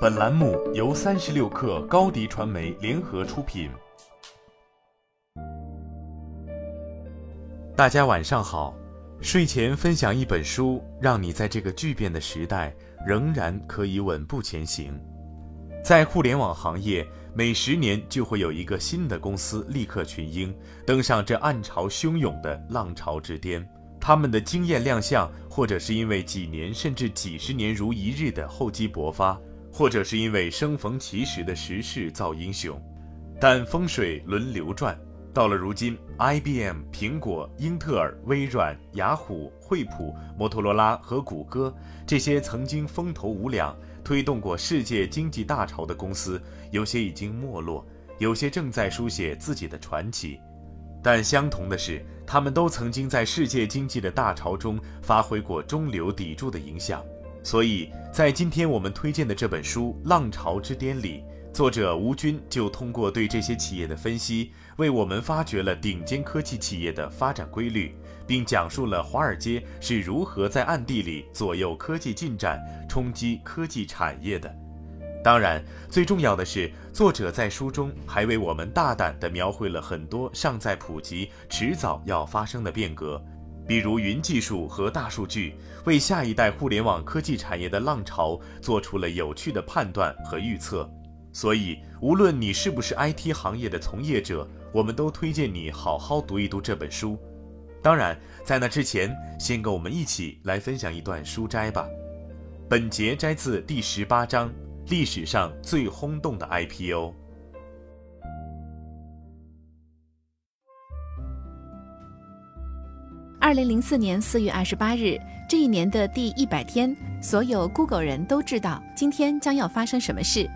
本栏目由三十六氪高低传媒联合出品。大家晚上好，睡前分享一本书，让你在这个巨变的时代仍然可以稳步前行。在互联网行业，每十年就会有一个新的公司立刻群英，登上这暗潮汹涌的浪潮之巅。他们的惊艳亮相，或者是因为几年甚至几十年如一日的厚积薄发。或者是因为生逢其时的时势造英雄，但风水轮流转，到了如今，IBM、苹果、英特尔、微软、雅虎、惠普、摩托罗拉和谷歌这些曾经风头无两、推动过世界经济大潮的公司，有些已经没落，有些正在书写自己的传奇。但相同的是，他们都曾经在世界经济的大潮中发挥过中流砥柱的影响。所以在今天我们推荐的这本书《浪潮之巅》里，作者吴军就通过对这些企业的分析，为我们发掘了顶尖科技企业的发展规律，并讲述了华尔街是如何在暗地里左右科技进展、冲击科技产业的。当然，最重要的是，作者在书中还为我们大胆地描绘了很多尚在普及、迟早要发生的变革。比如云技术和大数据，为下一代互联网科技产业的浪潮做出了有趣的判断和预测。所以，无论你是不是 IT 行业的从业者，我们都推荐你好好读一读这本书。当然，在那之前，先跟我们一起来分享一段书摘吧。本节摘自第十八章：历史上最轰动的 IPO。二零零四年四月二十八日，这一年的第一百天，所有 Google 人都知道今天将要发生什么事。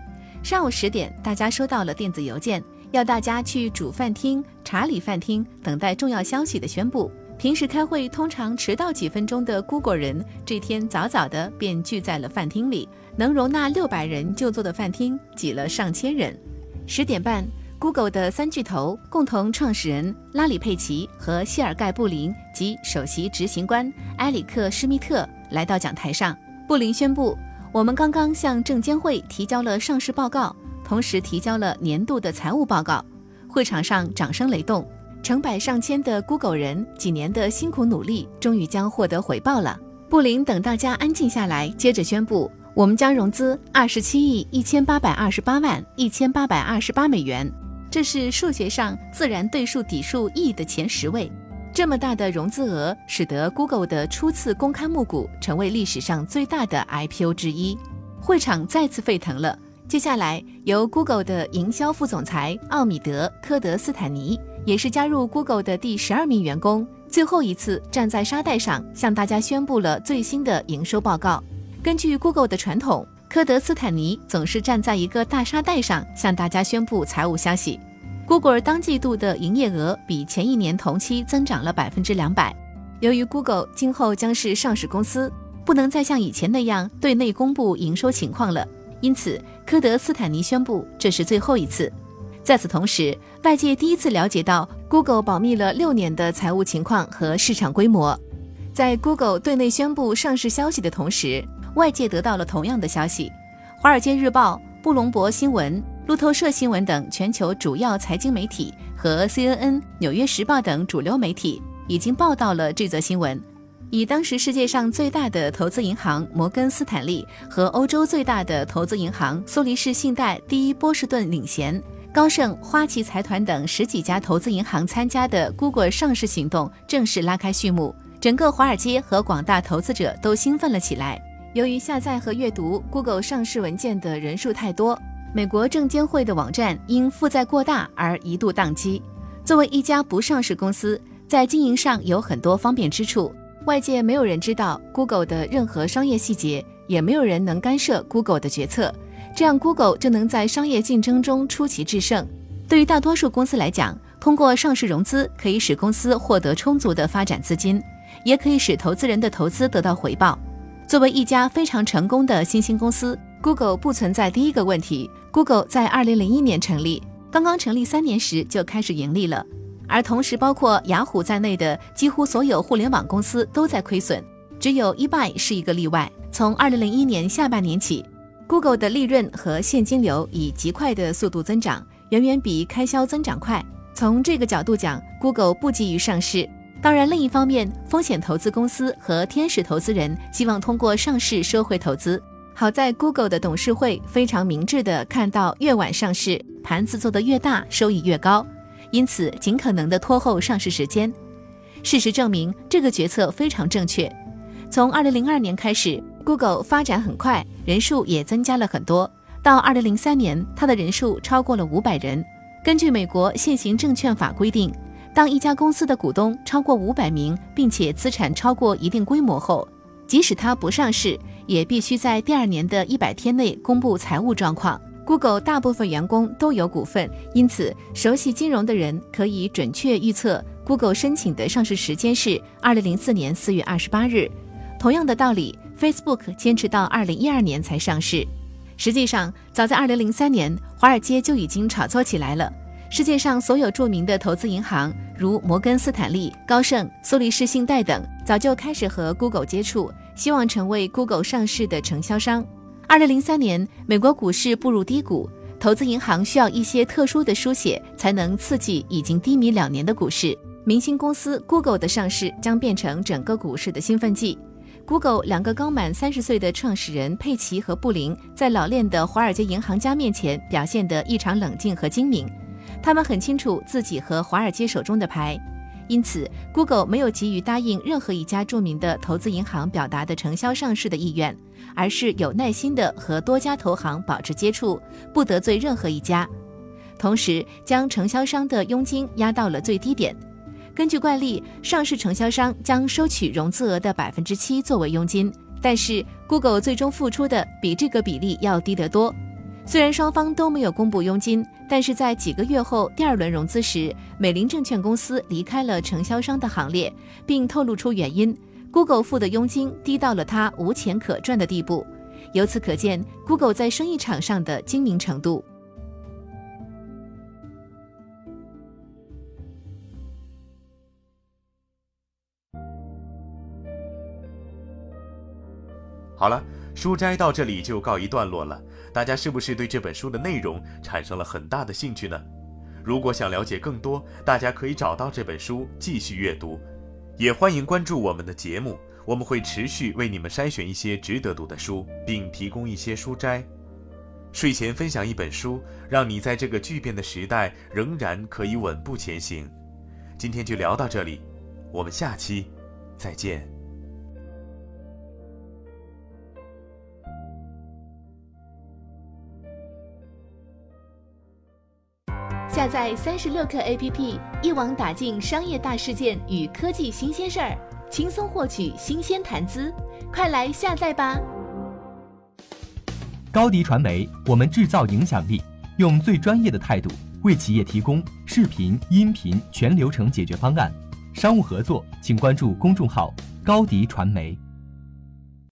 上午十点，大家收到了电子邮件，要大家去主饭厅查理饭厅等待重要消息的宣布。平时开会通常迟到几分钟的 Google 人，这天早早的便聚在了饭厅里，能容纳六百人就坐的饭厅挤了上千人。十点半。Google 的三巨头共同创始人拉里·佩奇和谢尔盖·布林及首席执行官埃里克·施密特来到讲台上。布林宣布：“我们刚刚向证监会提交了上市报告，同时提交了年度的财务报告。”会场上掌声雷动，成百上千的 Google 人几年的辛苦努力终于将获得回报了。布林等大家安静下来，接着宣布：“我们将融资二十七亿一千八百二十八万一千八百二十八美元。”这是数学上自然对数底数 e 的前十位，这么大的融资额使得 Google 的初次公开募股成为历史上最大的 IPO 之一。会场再次沸腾了。接下来，由 Google 的营销副总裁奥米德·科德斯坦尼，也是加入 Google 的第十二名员工，最后一次站在沙袋上向大家宣布了最新的营收报告。根据 Google 的传统。科德斯坦尼总是站在一个大沙袋上向大家宣布财务消息。Google 当季度的营业额比前一年同期增长了百分之两百。由于 Google 今后将是上市公司，不能再像以前那样对内公布营收情况了，因此科德斯坦尼宣布这是最后一次。在此同时，外界第一次了解到 Google 保密了六年的财务情况和市场规模。在 Google 对内宣布上市消息的同时。外界得到了同样的消息，《华尔街日报》、布隆伯新闻、路透社新闻等全球主要财经媒体和 CNN、纽约时报等主流媒体已经报道了这则新闻。以当时世界上最大的投资银行摩根斯坦利和欧洲最大的投资银行苏黎世信贷第一波士顿领衔，高盛、花旗财团等十几家投资银行参加的 Google 上市行动正式拉开序幕，整个华尔街和广大投资者都兴奋了起来。由于下载和阅读 Google 上市文件的人数太多，美国证监会的网站因负债过大而一度宕机。作为一家不上市公司，在经营上有很多方便之处。外界没有人知道 Google 的任何商业细节，也没有人能干涉 Google 的决策，这样 Google 就能在商业竞争中出奇制胜。对于大多数公司来讲，通过上市融资可以使公司获得充足的发展资金，也可以使投资人的投资得到回报。作为一家非常成功的新兴公司，Google 不存在第一个问题。Google 在2001年成立，刚刚成立三年时就开始盈利了，而同时包括雅虎在内的几乎所有互联网公司都在亏损，只有 eBay 是一个例外。从2001年下半年起 Google 的利润和现金流以极快的速度增长，远远比开销增长快。从这个角度讲，Google 不急于上市。当然，另一方面，风险投资公司和天使投资人希望通过上市收回投资。好在 Google 的董事会非常明智地看到，越晚上市，盘子做得越大，收益越高，因此尽可能的拖后上市时间。事实证明，这个决策非常正确。从2002年开始，Google 发展很快，人数也增加了很多。到2003年，它的人数超过了500人。根据美国现行证券法规定。当一家公司的股东超过五百名，并且资产超过一定规模后，即使它不上市，也必须在第二年的一百天内公布财务状况。Google 大部分员工都有股份，因此熟悉金融的人可以准确预测 Google 申请的上市时间是二零零四年四月二十八日。同样的道理，Facebook 坚持到二零一二年才上市。实际上，早在二零零三年，华尔街就已经炒作起来了。世界上所有著名的投资银行，如摩根斯坦利、高盛、苏黎世信贷等，早就开始和 Google 接触，希望成为 Google 上市的承销商。二零零三年，美国股市步入低谷，投资银行需要一些特殊的书写，才能刺激已经低迷两年的股市。明星公司 Google 的上市将变成整个股市的兴奋剂。Google 两个刚满三十岁的创始人佩奇和布林，在老练的华尔街银行家面前表现得异常冷静和精明。他们很清楚自己和华尔街手中的牌，因此 Google 没有急于答应任何一家著名的投资银行表达的承销上市的意愿，而是有耐心地和多家投行保持接触，不得罪任何一家，同时将承销商的佣金压到了最低点。根据惯例，上市承销商将收取融资额的百分之七作为佣金，但是 Google 最终付出的比这个比例要低得多。虽然双方都没有公布佣金，但是在几个月后第二轮融资时，美林证券公司离开了承销商的行列，并透露出原因：Google 付的佣金低到了他无钱可赚的地步。由此可见，Google 在生意场上的精明程度。好了，书斋到这里就告一段落了。大家是不是对这本书的内容产生了很大的兴趣呢？如果想了解更多，大家可以找到这本书继续阅读。也欢迎关注我们的节目，我们会持续为你们筛选一些值得读的书，并提供一些书摘。睡前分享一本书，让你在这个巨变的时代仍然可以稳步前行。今天就聊到这里，我们下期再见。下载三十六课 APP，一网打尽商业大事件与科技新鲜事儿，轻松获取新鲜谈资。快来下载吧！高迪传媒，我们制造影响力，用最专业的态度为企业提供视频、音频全流程解决方案。商务合作，请关注公众号“高迪传媒”。